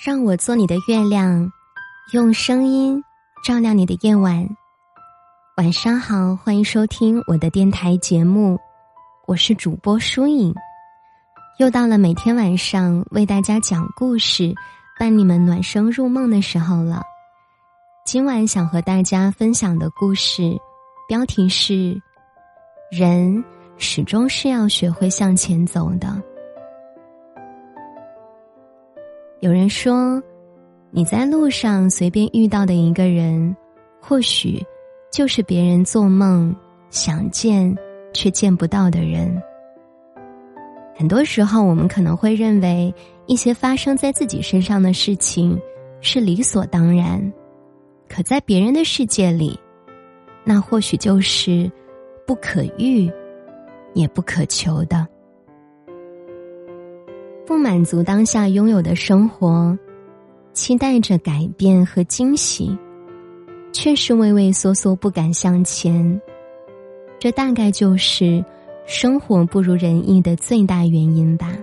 让我做你的月亮，用声音照亮你的夜晚。晚上好，欢迎收听我的电台节目，我是主播舒影。又到了每天晚上为大家讲故事、伴你们暖声入梦的时候了。今晚想和大家分享的故事，标题是：人始终是要学会向前走的。有人说，你在路上随便遇到的一个人，或许就是别人做梦想见却见不到的人。很多时候，我们可能会认为一些发生在自己身上的事情是理所当然，可在别人的世界里，那或许就是不可遇也不可求的。不满足当下拥有的生活，期待着改变和惊喜，却是畏畏缩缩不敢向前。这大概就是生活不如人意的最大原因吧。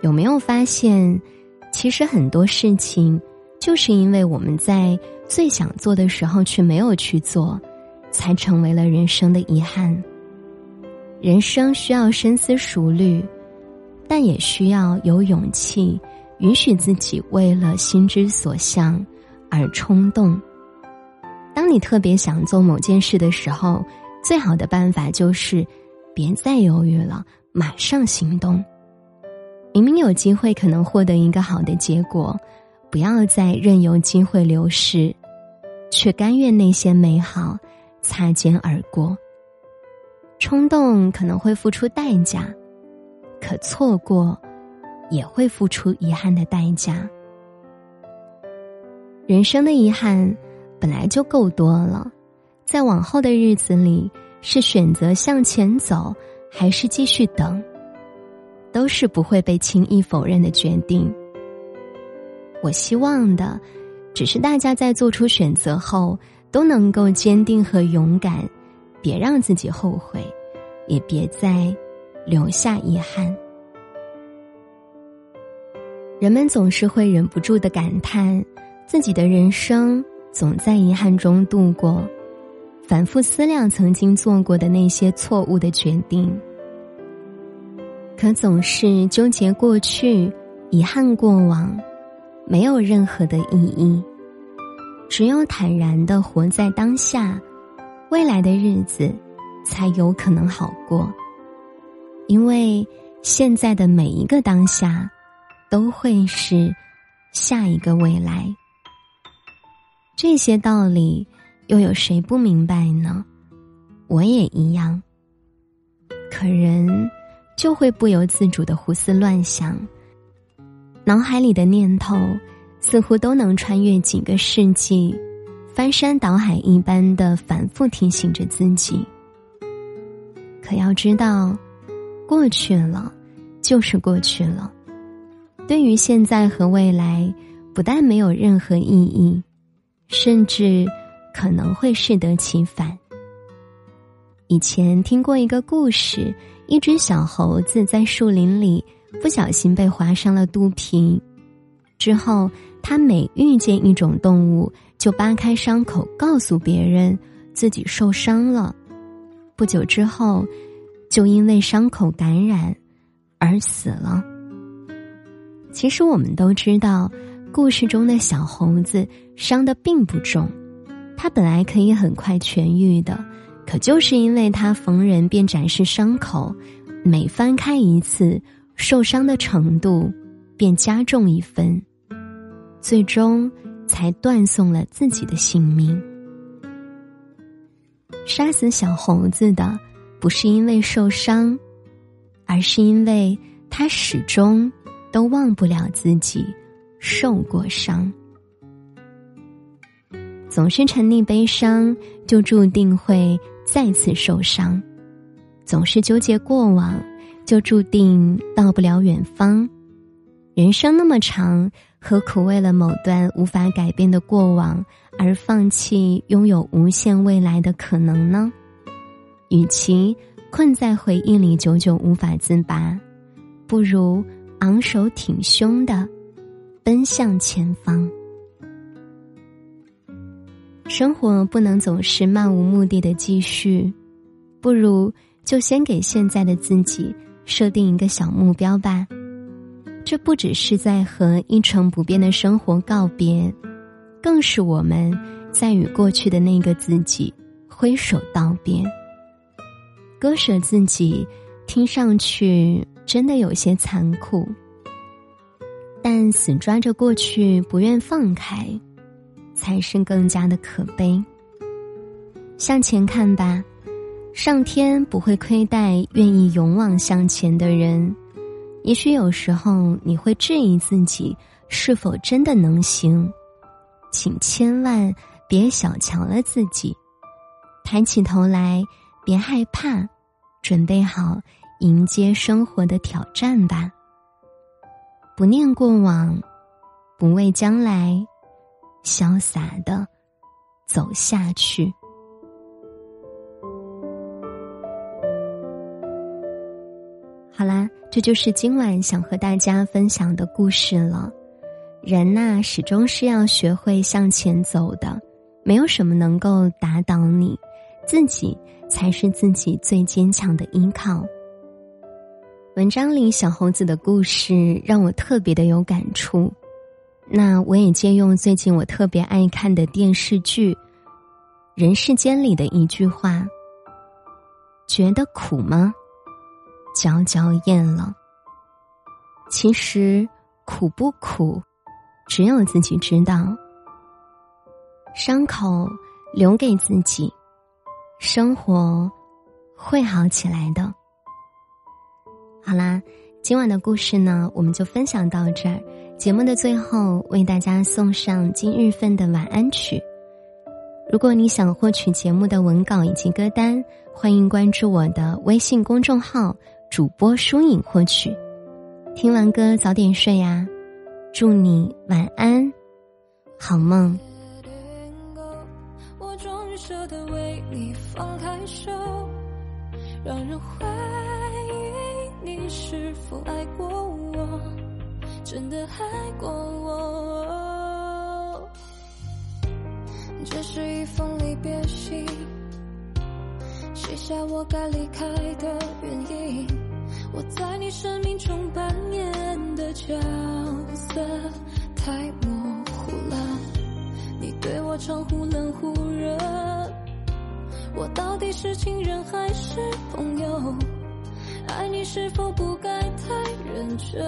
有没有发现，其实很多事情，就是因为我们在最想做的时候却没有去做，才成为了人生的遗憾。人生需要深思熟虑。但也需要有勇气，允许自己为了心之所向而冲动。当你特别想做某件事的时候，最好的办法就是别再犹豫了，马上行动。明明有机会可能获得一个好的结果，不要再任由机会流逝，却甘愿那些美好擦肩而过。冲动可能会付出代价。可错过，也会付出遗憾的代价。人生的遗憾本来就够多了，在往后的日子里，是选择向前走，还是继续等，都是不会被轻易否认的决定。我希望的，只是大家在做出选择后，都能够坚定和勇敢，别让自己后悔，也别再。留下遗憾，人们总是会忍不住的感叹，自己的人生总在遗憾中度过，反复思量曾经做过的那些错误的决定，可总是纠结过去，遗憾过往，没有任何的意义。只有坦然的活在当下，未来的日子才有可能好过。因为现在的每一个当下，都会是下一个未来。这些道理又有谁不明白呢？我也一样。可人就会不由自主的胡思乱想，脑海里的念头似乎都能穿越几个世纪，翻山倒海一般的反复提醒着自己。可要知道。过去了，就是过去了。对于现在和未来，不但没有任何意义，甚至可能会适得其反。以前听过一个故事：一只小猴子在树林里不小心被划伤了肚皮，之后它每遇见一种动物，就扒开伤口，告诉别人自己受伤了。不久之后。就因为伤口感染而死了。其实我们都知道，故事中的小猴子伤的并不重，它本来可以很快痊愈的，可就是因为它逢人便展示伤口，每翻开一次，受伤的程度便加重一分，最终才断送了自己的性命。杀死小猴子的。不是因为受伤，而是因为他始终都忘不了自己受过伤。总是沉溺悲伤，就注定会再次受伤；总是纠结过往，就注定到不了远方。人生那么长，何苦为了某段无法改变的过往而放弃拥有无限未来的可能呢？与其困在回忆里久久无法自拔，不如昂首挺胸的，奔向前方。生活不能总是漫无目的的继续，不如就先给现在的自己设定一个小目标吧。这不只是在和一成不变的生活告别，更是我们在与过去的那个自己挥手道别。割舍自己，听上去真的有些残酷，但死抓着过去不愿放开，才是更加的可悲。向前看吧，上天不会亏待愿意勇往向前的人。也许有时候你会质疑自己是否真的能行，请千万别小瞧了自己，抬起头来。别害怕，准备好迎接生活的挑战吧。不念过往，不畏将来，潇洒的走下去。好啦，这就是今晚想和大家分享的故事了。人呐，始终是要学会向前走的，没有什么能够打倒你。自己才是自己最坚强的依靠。文章里小猴子的故事让我特别的有感触，那我也借用最近我特别爱看的电视剧《人世间》里的一句话：“觉得苦吗？嚼嚼咽了。其实苦不苦，只有自己知道。伤口留给自己。”生活会好起来的。好啦，今晚的故事呢，我们就分享到这儿。节目的最后，为大家送上今日份的晚安曲。如果你想获取节目的文稿以及歌单，欢迎关注我的微信公众号“主播疏影”获取。听完歌早点睡呀，祝你晚安，好梦。你放开手，让人怀疑你是否爱过我，真的爱过我。这是一封离别信，写下我该离开的原因。我在你生命中扮演的角色太模糊了，你对我称呼冷忽热。我到底是情人还是朋友？爱你是否不该太认真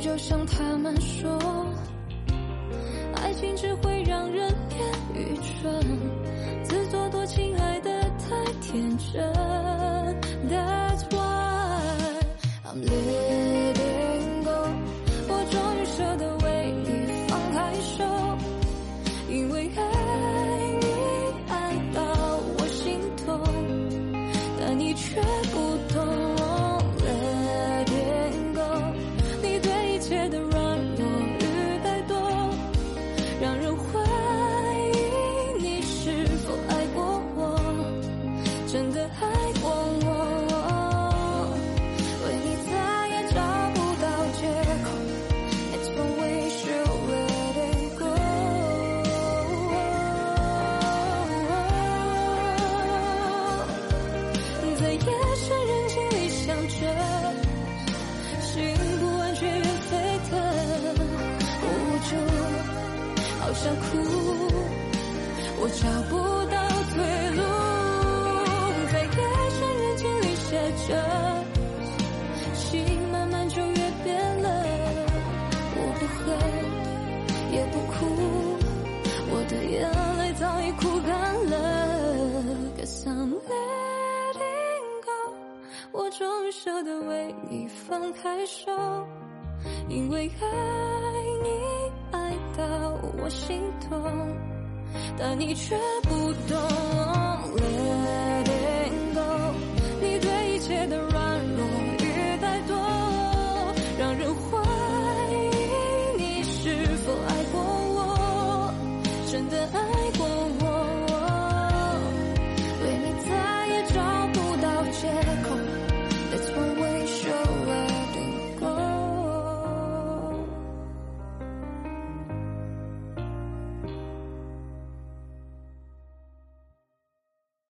就像他们说，爱情只会让人变愚蠢，自作多情爱得太天真。That's why I'm letting go。我终于舍得为你放开手，因为爱你爱到我心痛，但你却不懂。找不到退路在夜深人静里写着心慢慢就越变冷我不恨也不哭我的眼泪早已哭干了 cause i'm letting go 我终于舍得为你放开手因为爱你爱到我心痛但你却不懂。